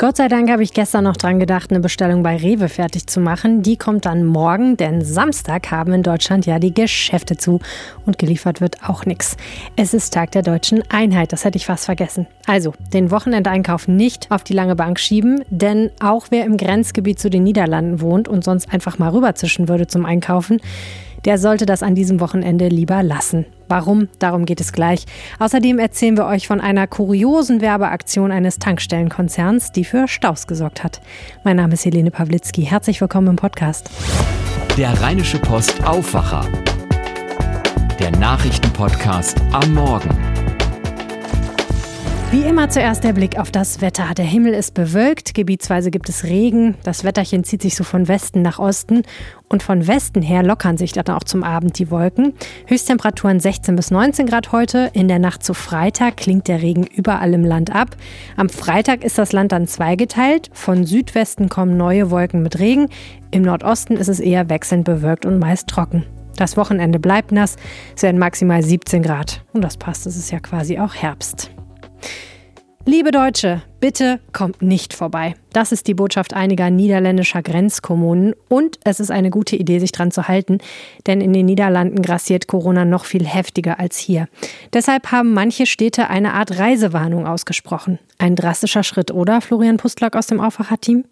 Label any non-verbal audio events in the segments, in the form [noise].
Gott sei Dank habe ich gestern noch dran gedacht, eine Bestellung bei Rewe fertig zu machen. Die kommt dann morgen, denn Samstag haben in Deutschland ja die Geschäfte zu und geliefert wird auch nichts. Es ist Tag der deutschen Einheit, das hätte ich fast vergessen. Also, den Wochenendeinkauf nicht auf die lange Bank schieben, denn auch wer im Grenzgebiet zu den Niederlanden wohnt und sonst einfach mal rüberzischen würde zum Einkaufen, der sollte das an diesem Wochenende lieber lassen. Warum? Darum geht es gleich. Außerdem erzählen wir euch von einer kuriosen Werbeaktion eines Tankstellenkonzerns, die für Staus gesorgt hat. Mein Name ist Helene Pawlitzki. Herzlich willkommen im Podcast. Der Rheinische Post Aufwacher. Der Nachrichtenpodcast am Morgen. Wie immer zuerst der Blick auf das Wetter. Der Himmel ist bewölkt, gebietsweise gibt es Regen, das Wetterchen zieht sich so von Westen nach Osten und von Westen her lockern sich dann auch zum Abend die Wolken. Höchsttemperaturen 16 bis 19 Grad heute. In der Nacht zu Freitag klingt der Regen überall im Land ab. Am Freitag ist das Land dann zweigeteilt. Von Südwesten kommen neue Wolken mit Regen. Im Nordosten ist es eher wechselnd bewölkt und meist trocken. Das Wochenende bleibt nass. Es werden maximal 17 Grad. Und das passt, es ist ja quasi auch Herbst. Liebe Deutsche, bitte kommt nicht vorbei. Das ist die Botschaft einiger niederländischer Grenzkommunen und es ist eine gute Idee, sich dran zu halten, denn in den Niederlanden grassiert Corona noch viel heftiger als hier. Deshalb haben manche Städte eine Art Reisewarnung ausgesprochen. Ein drastischer Schritt, oder, Florian Pustlock aus dem Aufwacherteam?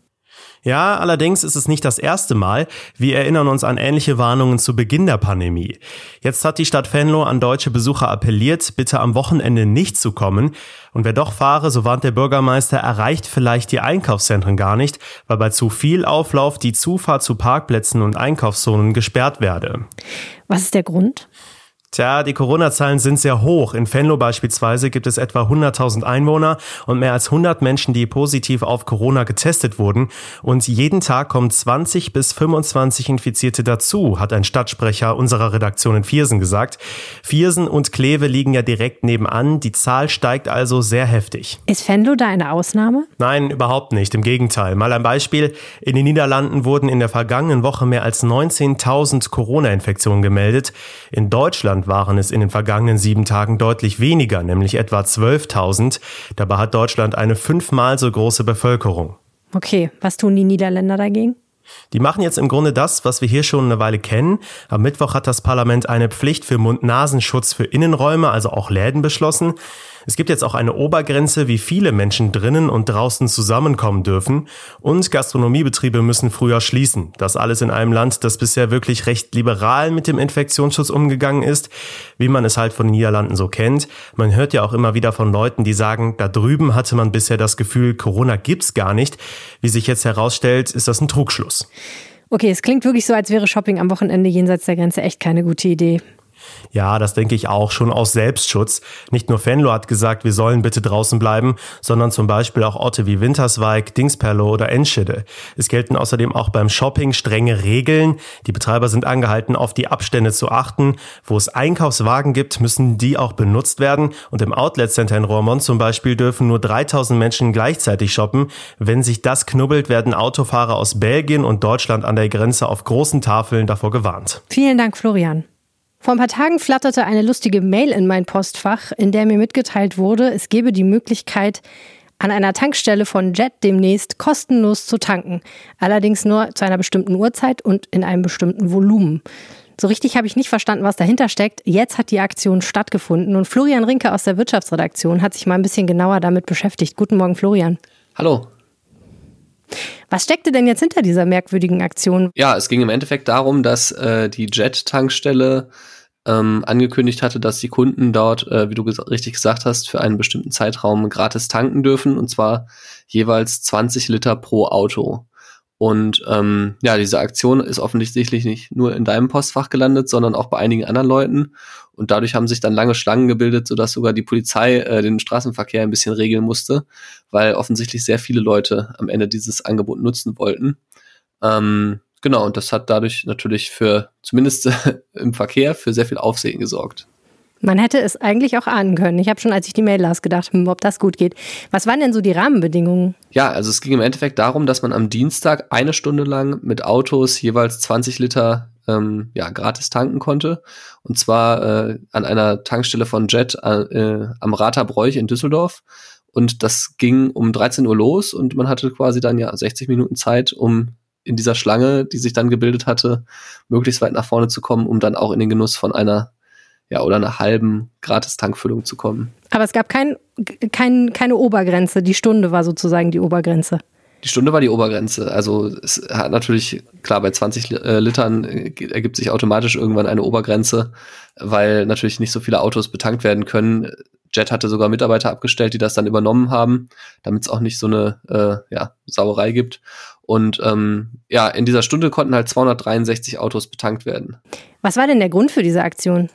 Ja, allerdings ist es nicht das erste Mal. Wir erinnern uns an ähnliche Warnungen zu Beginn der Pandemie. Jetzt hat die Stadt Venlo an deutsche Besucher appelliert, bitte am Wochenende nicht zu kommen. Und wer doch fahre, so warnt der Bürgermeister, erreicht vielleicht die Einkaufszentren gar nicht, weil bei zu viel Auflauf die Zufahrt zu Parkplätzen und Einkaufszonen gesperrt werde. Was ist der Grund? Tja, die Corona-Zahlen sind sehr hoch. In Venlo beispielsweise gibt es etwa 100.000 Einwohner und mehr als 100 Menschen, die positiv auf Corona getestet wurden. Und jeden Tag kommen 20 bis 25 Infizierte dazu, hat ein Stadtsprecher unserer Redaktion in Viersen gesagt. Viersen und Kleve liegen ja direkt nebenan. Die Zahl steigt also sehr heftig. Ist Venlo da eine Ausnahme? Nein, überhaupt nicht. Im Gegenteil. Mal ein Beispiel. In den Niederlanden wurden in der vergangenen Woche mehr als 19.000 Corona-Infektionen gemeldet. In Deutschland waren es in den vergangenen sieben Tagen deutlich weniger, nämlich etwa 12.000. Dabei hat Deutschland eine fünfmal so große Bevölkerung. Okay, was tun die Niederländer dagegen? Die machen jetzt im Grunde das, was wir hier schon eine Weile kennen. Am Mittwoch hat das Parlament eine Pflicht für Mund-Nasenschutz für Innenräume, also auch Läden, beschlossen. Es gibt jetzt auch eine Obergrenze, wie viele Menschen drinnen und draußen zusammenkommen dürfen. Und Gastronomiebetriebe müssen früher schließen. Das alles in einem Land, das bisher wirklich recht liberal mit dem Infektionsschutz umgegangen ist, wie man es halt von den Niederlanden so kennt. Man hört ja auch immer wieder von Leuten, die sagen, da drüben hatte man bisher das Gefühl, Corona gibt's gar nicht. Wie sich jetzt herausstellt, ist das ein Trugschluss. Okay, es klingt wirklich so, als wäre Shopping am Wochenende jenseits der Grenze echt keine gute Idee. Ja, das denke ich auch schon aus Selbstschutz. Nicht nur Fenlo hat gesagt, wir sollen bitte draußen bleiben, sondern zum Beispiel auch Orte wie Winterswijk, Dingsperlo oder Enschede. Es gelten außerdem auch beim Shopping strenge Regeln. Die Betreiber sind angehalten, auf die Abstände zu achten. Wo es Einkaufswagen gibt, müssen die auch benutzt werden. Und im Outlet Center in Roermond zum Beispiel dürfen nur 3000 Menschen gleichzeitig shoppen. Wenn sich das knubbelt, werden Autofahrer aus Belgien und Deutschland an der Grenze auf großen Tafeln davor gewarnt. Vielen Dank, Florian. Vor ein paar Tagen flatterte eine lustige Mail in mein Postfach, in der mir mitgeteilt wurde, es gebe die Möglichkeit, an einer Tankstelle von Jet demnächst kostenlos zu tanken. Allerdings nur zu einer bestimmten Uhrzeit und in einem bestimmten Volumen. So richtig habe ich nicht verstanden, was dahinter steckt. Jetzt hat die Aktion stattgefunden und Florian Rinke aus der Wirtschaftsredaktion hat sich mal ein bisschen genauer damit beschäftigt. Guten Morgen, Florian. Hallo. Was steckte denn jetzt hinter dieser merkwürdigen Aktion? Ja, es ging im Endeffekt darum, dass äh, die Jet-Tankstelle ähm, angekündigt hatte, dass die Kunden dort, äh, wie du ges richtig gesagt hast, für einen bestimmten Zeitraum gratis tanken dürfen und zwar jeweils 20 Liter pro Auto. Und ähm, ja, diese Aktion ist offensichtlich nicht nur in deinem Postfach gelandet, sondern auch bei einigen anderen Leuten. Und dadurch haben sich dann lange Schlangen gebildet, sodass sogar die Polizei äh, den Straßenverkehr ein bisschen regeln musste, weil offensichtlich sehr viele Leute am Ende dieses Angebot nutzen wollten. Ähm, Genau, und das hat dadurch natürlich für, zumindest [laughs] im Verkehr, für sehr viel Aufsehen gesorgt. Man hätte es eigentlich auch ahnen können. Ich habe schon, als ich die Mail las, gedacht, hm, ob das gut geht. Was waren denn so die Rahmenbedingungen? Ja, also es ging im Endeffekt darum, dass man am Dienstag eine Stunde lang mit Autos jeweils 20 Liter ähm, ja, gratis tanken konnte. Und zwar äh, an einer Tankstelle von Jet äh, am Raterbräuch in Düsseldorf. und das ging um 13 Uhr los und man hatte quasi dann ja 60 Minuten Zeit, um in dieser Schlange, die sich dann gebildet hatte, möglichst weit nach vorne zu kommen, um dann auch in den Genuss von einer ja, oder einer halben Gratis-Tankfüllung zu kommen. Aber es gab kein, kein, keine Obergrenze. Die Stunde war sozusagen die Obergrenze. Die Stunde war die Obergrenze. Also es hat natürlich, klar, bei 20 äh, Litern äh, ergibt sich automatisch irgendwann eine Obergrenze, weil natürlich nicht so viele Autos betankt werden können. Jet hatte sogar Mitarbeiter abgestellt, die das dann übernommen haben, damit es auch nicht so eine äh, ja, Sauerei gibt. Und ähm, ja, in dieser Stunde konnten halt 263 Autos betankt werden. Was war denn der Grund für diese Aktion?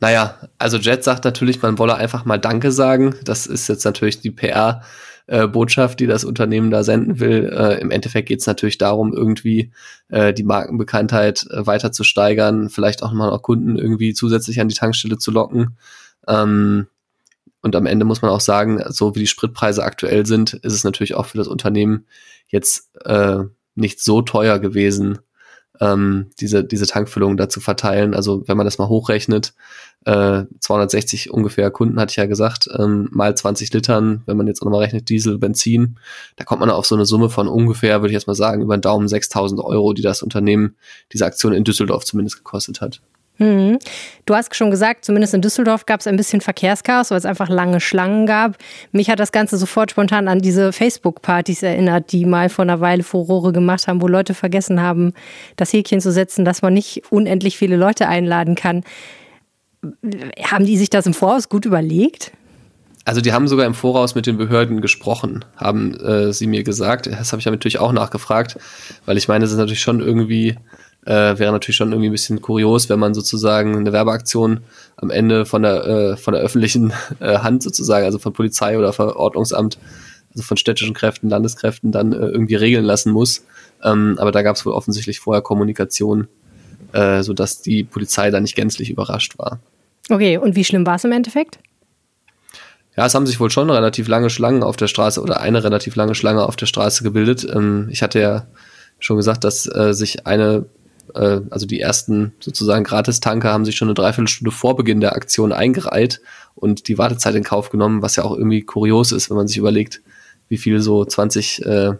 Naja, also Jet sagt natürlich, man wolle einfach mal Danke sagen. Das ist jetzt natürlich die PR. Äh, Botschaft, die das Unternehmen da senden will. Äh, Im Endeffekt geht es natürlich darum, irgendwie äh, die Markenbekanntheit äh, weiter zu steigern, vielleicht auch mal auch Kunden irgendwie zusätzlich an die Tankstelle zu locken. Ähm, und am Ende muss man auch sagen, so wie die Spritpreise aktuell sind, ist es natürlich auch für das Unternehmen jetzt äh, nicht so teuer gewesen, ähm, diese, diese Tankfüllung da zu verteilen. Also wenn man das mal hochrechnet, äh, 260 ungefähr Kunden, hatte ich ja gesagt, ähm, mal 20 Litern, wenn man jetzt auch nochmal rechnet, Diesel, Benzin, da kommt man auf so eine Summe von ungefähr, würde ich jetzt mal sagen, über den Daumen 6000 Euro, die das Unternehmen, diese Aktion in Düsseldorf zumindest gekostet hat. Mhm. Du hast schon gesagt, zumindest in Düsseldorf gab es ein bisschen Verkehrschaos, weil es einfach lange Schlangen gab. Mich hat das Ganze sofort spontan an diese Facebook-Partys erinnert, die mal vor einer Weile Furore gemacht haben, wo Leute vergessen haben, das Häkchen zu setzen, dass man nicht unendlich viele Leute einladen kann. Haben die sich das im Voraus gut überlegt? Also die haben sogar im Voraus mit den Behörden gesprochen, haben äh, sie mir gesagt. Das habe ich natürlich auch nachgefragt, weil ich meine, es ist natürlich schon irgendwie äh, wäre natürlich schon irgendwie ein bisschen kurios, wenn man sozusagen eine Werbeaktion am Ende von der, äh, von der öffentlichen [laughs] äh, Hand sozusagen, also von Polizei oder Verordnungsamt, also von städtischen Kräften, Landeskräften dann äh, irgendwie regeln lassen muss. Ähm, aber da gab es wohl offensichtlich vorher Kommunikation, äh, sodass die Polizei da nicht gänzlich überrascht war. Okay, und wie schlimm war es im Endeffekt? Ja, es haben sich wohl schon relativ lange Schlangen auf der Straße oder eine relativ lange Schlange auf der Straße gebildet. Ähm, ich hatte ja schon gesagt, dass äh, sich eine äh, also die ersten sozusagen Gratistanker haben sich schon eine Dreiviertelstunde vor Beginn der Aktion eingereiht und die Wartezeit in Kauf genommen, was ja auch irgendwie kurios ist, wenn man sich überlegt, wie viel so 20, äh,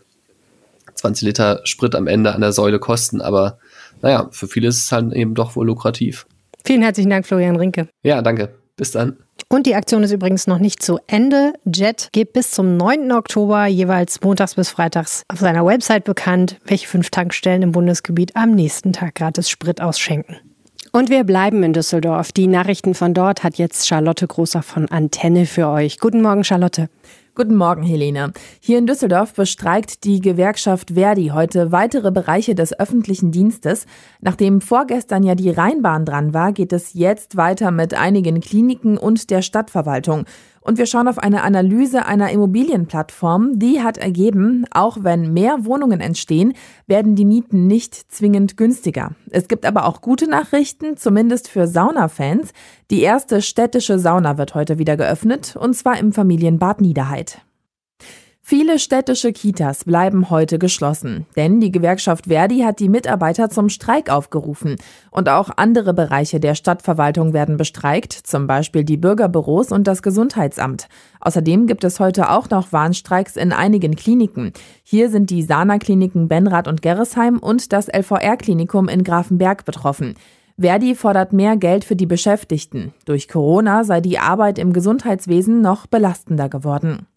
20 Liter Sprit am Ende an der Säule kosten. Aber naja, für viele ist es halt eben doch wohl lukrativ. Vielen herzlichen Dank, Florian Rinke. Ja, danke. Bis dann. Und die Aktion ist übrigens noch nicht zu Ende. Jet gibt bis zum 9. Oktober jeweils montags bis freitags auf seiner Website bekannt, welche fünf Tankstellen im Bundesgebiet am nächsten Tag gratis Sprit ausschenken. Und wir bleiben in Düsseldorf. Die Nachrichten von dort hat jetzt Charlotte Großer von Antenne für euch. Guten Morgen, Charlotte. Guten Morgen, Helene. Hier in Düsseldorf bestreikt die Gewerkschaft Verdi heute weitere Bereiche des öffentlichen Dienstes. Nachdem vorgestern ja die Rheinbahn dran war, geht es jetzt weiter mit einigen Kliniken und der Stadtverwaltung. Und wir schauen auf eine Analyse einer Immobilienplattform. Die hat ergeben, auch wenn mehr Wohnungen entstehen, werden die Mieten nicht zwingend günstiger. Es gibt aber auch gute Nachrichten, zumindest für Saunafans. Die erste städtische Sauna wird heute wieder geöffnet, und zwar im Familienbad Niederheit. Viele städtische Kitas bleiben heute geschlossen, denn die Gewerkschaft Verdi hat die Mitarbeiter zum Streik aufgerufen. Und auch andere Bereiche der Stadtverwaltung werden bestreikt, zum Beispiel die Bürgerbüros und das Gesundheitsamt. Außerdem gibt es heute auch noch Warnstreiks in einigen Kliniken. Hier sind die Sana-Kliniken Benrath und Gerresheim und das LVR-Klinikum in Grafenberg betroffen. Verdi fordert mehr Geld für die Beschäftigten. Durch Corona sei die Arbeit im Gesundheitswesen noch belastender geworden.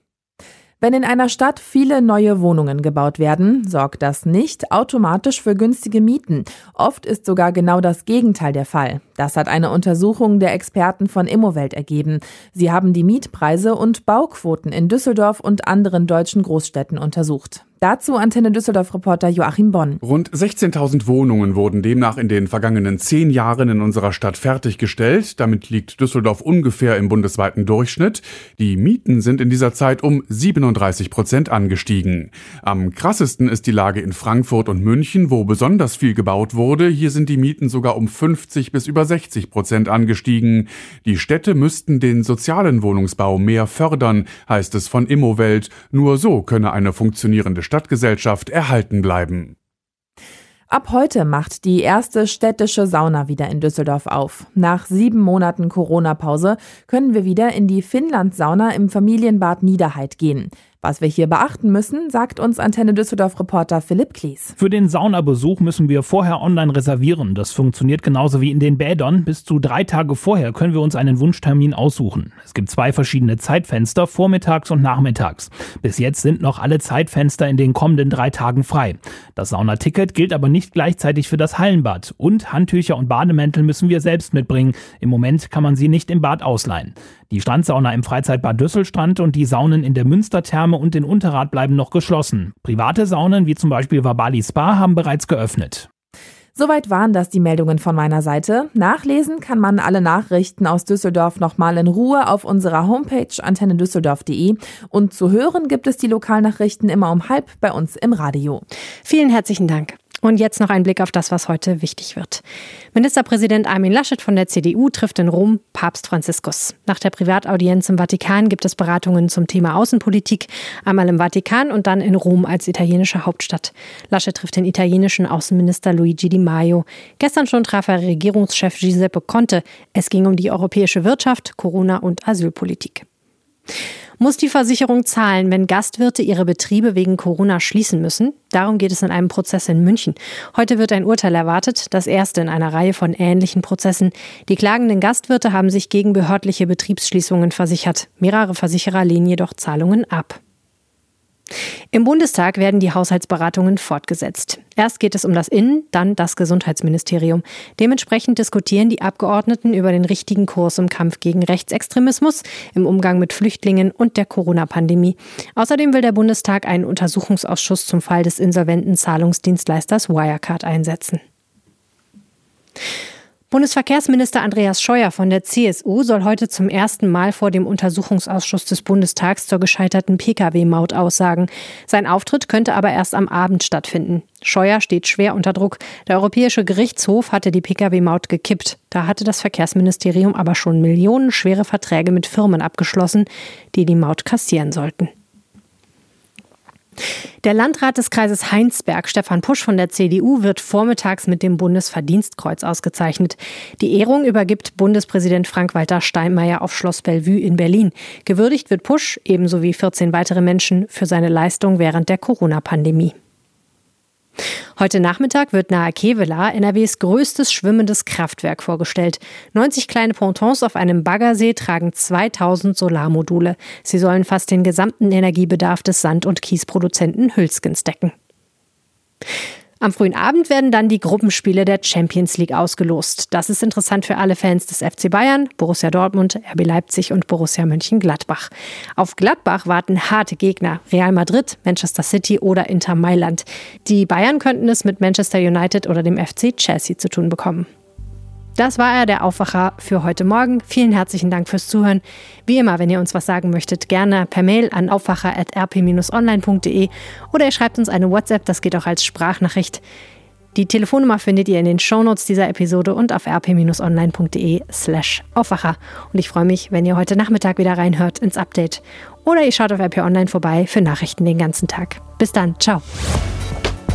Wenn in einer Stadt viele neue Wohnungen gebaut werden, sorgt das nicht automatisch für günstige Mieten. Oft ist sogar genau das Gegenteil der Fall. Das hat eine Untersuchung der Experten von Immowelt ergeben. Sie haben die Mietpreise und Bauquoten in Düsseldorf und anderen deutschen Großstädten untersucht. Dazu Antenne Düsseldorf-Reporter Joachim Bonn. Rund 16.000 Wohnungen wurden demnach in den vergangenen zehn Jahren in unserer Stadt fertiggestellt. Damit liegt Düsseldorf ungefähr im bundesweiten Durchschnitt. Die Mieten sind in dieser Zeit um 37 Prozent angestiegen. Am krassesten ist die Lage in Frankfurt und München, wo besonders viel gebaut wurde. Hier sind die Mieten sogar um 50 bis über 60 Prozent angestiegen. Die Städte müssten den sozialen Wohnungsbau mehr fördern, heißt es von Immowelt. Nur so könne eine funktionierende Stadtgesellschaft erhalten bleiben. Ab heute macht die erste städtische Sauna wieder in Düsseldorf auf. Nach sieben Monaten Corona-Pause können wir wieder in die Finnland-Sauna im Familienbad Niederheit gehen. Was wir hier beachten müssen, sagt uns Antenne Düsseldorf-Reporter Philipp Klies. Für den Saunabesuch müssen wir vorher online reservieren. Das funktioniert genauso wie in den Bädern. Bis zu drei Tage vorher können wir uns einen Wunschtermin aussuchen. Es gibt zwei verschiedene Zeitfenster, vormittags und nachmittags. Bis jetzt sind noch alle Zeitfenster in den kommenden drei Tagen frei. Das Saunaticket gilt aber nicht gleichzeitig für das Hallenbad. Und Handtücher und Bademäntel müssen wir selbst mitbringen. Im Moment kann man sie nicht im Bad ausleihen. Die Strandsauna im Freizeitbad Düsselstrand und die Saunen in der Münstertherme und in Unterrad bleiben noch geschlossen. Private Saunen wie zum Beispiel Vabali Spa haben bereits geöffnet. Soweit waren das die Meldungen von meiner Seite. Nachlesen kann man alle Nachrichten aus Düsseldorf nochmal in Ruhe auf unserer Homepage antennedüsseldorf.de und zu hören gibt es die Lokalnachrichten immer um halb bei uns im Radio. Vielen herzlichen Dank. Und jetzt noch ein Blick auf das, was heute wichtig wird. Ministerpräsident Armin Laschet von der CDU trifft in Rom Papst Franziskus. Nach der Privataudienz im Vatikan gibt es Beratungen zum Thema Außenpolitik, einmal im Vatikan und dann in Rom als italienische Hauptstadt. Laschet trifft den italienischen Außenminister Luigi Di Maio. Gestern schon traf er Regierungschef Giuseppe Conte. Es ging um die europäische Wirtschaft, Corona und Asylpolitik muss die Versicherung zahlen, wenn Gastwirte ihre Betriebe wegen Corona schließen müssen. Darum geht es in einem Prozess in München. Heute wird ein Urteil erwartet, das erste in einer Reihe von ähnlichen Prozessen. Die klagenden Gastwirte haben sich gegen behördliche Betriebsschließungen versichert. Mehrere Versicherer lehnen jedoch Zahlungen ab. Im Bundestag werden die Haushaltsberatungen fortgesetzt. Erst geht es um das Innen, dann das Gesundheitsministerium. Dementsprechend diskutieren die Abgeordneten über den richtigen Kurs im Kampf gegen Rechtsextremismus, im Umgang mit Flüchtlingen und der Corona-Pandemie. Außerdem will der Bundestag einen Untersuchungsausschuss zum Fall des insolventen Zahlungsdienstleisters Wirecard einsetzen. Bundesverkehrsminister Andreas Scheuer von der CSU soll heute zum ersten Mal vor dem Untersuchungsausschuss des Bundestags zur gescheiterten Pkw-Maut aussagen. Sein Auftritt könnte aber erst am Abend stattfinden. Scheuer steht schwer unter Druck. Der Europäische Gerichtshof hatte die Pkw-Maut gekippt. Da hatte das Verkehrsministerium aber schon millionenschwere Verträge mit Firmen abgeschlossen, die die Maut kassieren sollten. Der Landrat des Kreises Heinsberg, Stefan Pusch von der CDU, wird vormittags mit dem Bundesverdienstkreuz ausgezeichnet. Die Ehrung übergibt Bundespräsident Frank-Walter Steinmeier auf Schloss Bellevue in Berlin. Gewürdigt wird Pusch, ebenso wie 14 weitere Menschen, für seine Leistung während der Corona-Pandemie. Heute Nachmittag wird nahe Kevela NRWs größtes schwimmendes Kraftwerk vorgestellt. 90 kleine Pontons auf einem Baggersee tragen 2000 Solarmodule. Sie sollen fast den gesamten Energiebedarf des Sand- und Kiesproduzenten Hülskens decken. Am frühen Abend werden dann die Gruppenspiele der Champions League ausgelost. Das ist interessant für alle Fans des FC Bayern, Borussia Dortmund, RB Leipzig und Borussia Mönchengladbach. Auf Gladbach warten harte Gegner, Real Madrid, Manchester City oder Inter Mailand. Die Bayern könnten es mit Manchester United oder dem FC Chelsea zu tun bekommen. Das war er, der Aufwacher für heute Morgen. Vielen herzlichen Dank fürs Zuhören. Wie immer, wenn ihr uns was sagen möchtet, gerne per Mail an aufwacher.rp-online.de oder ihr schreibt uns eine WhatsApp, das geht auch als Sprachnachricht. Die Telefonnummer findet ihr in den Shownotes dieser Episode und auf rp-online.de slash Aufwacher. Und ich freue mich, wenn ihr heute Nachmittag wieder reinhört ins Update. Oder ihr schaut auf RP Online vorbei für Nachrichten den ganzen Tag. Bis dann, ciao.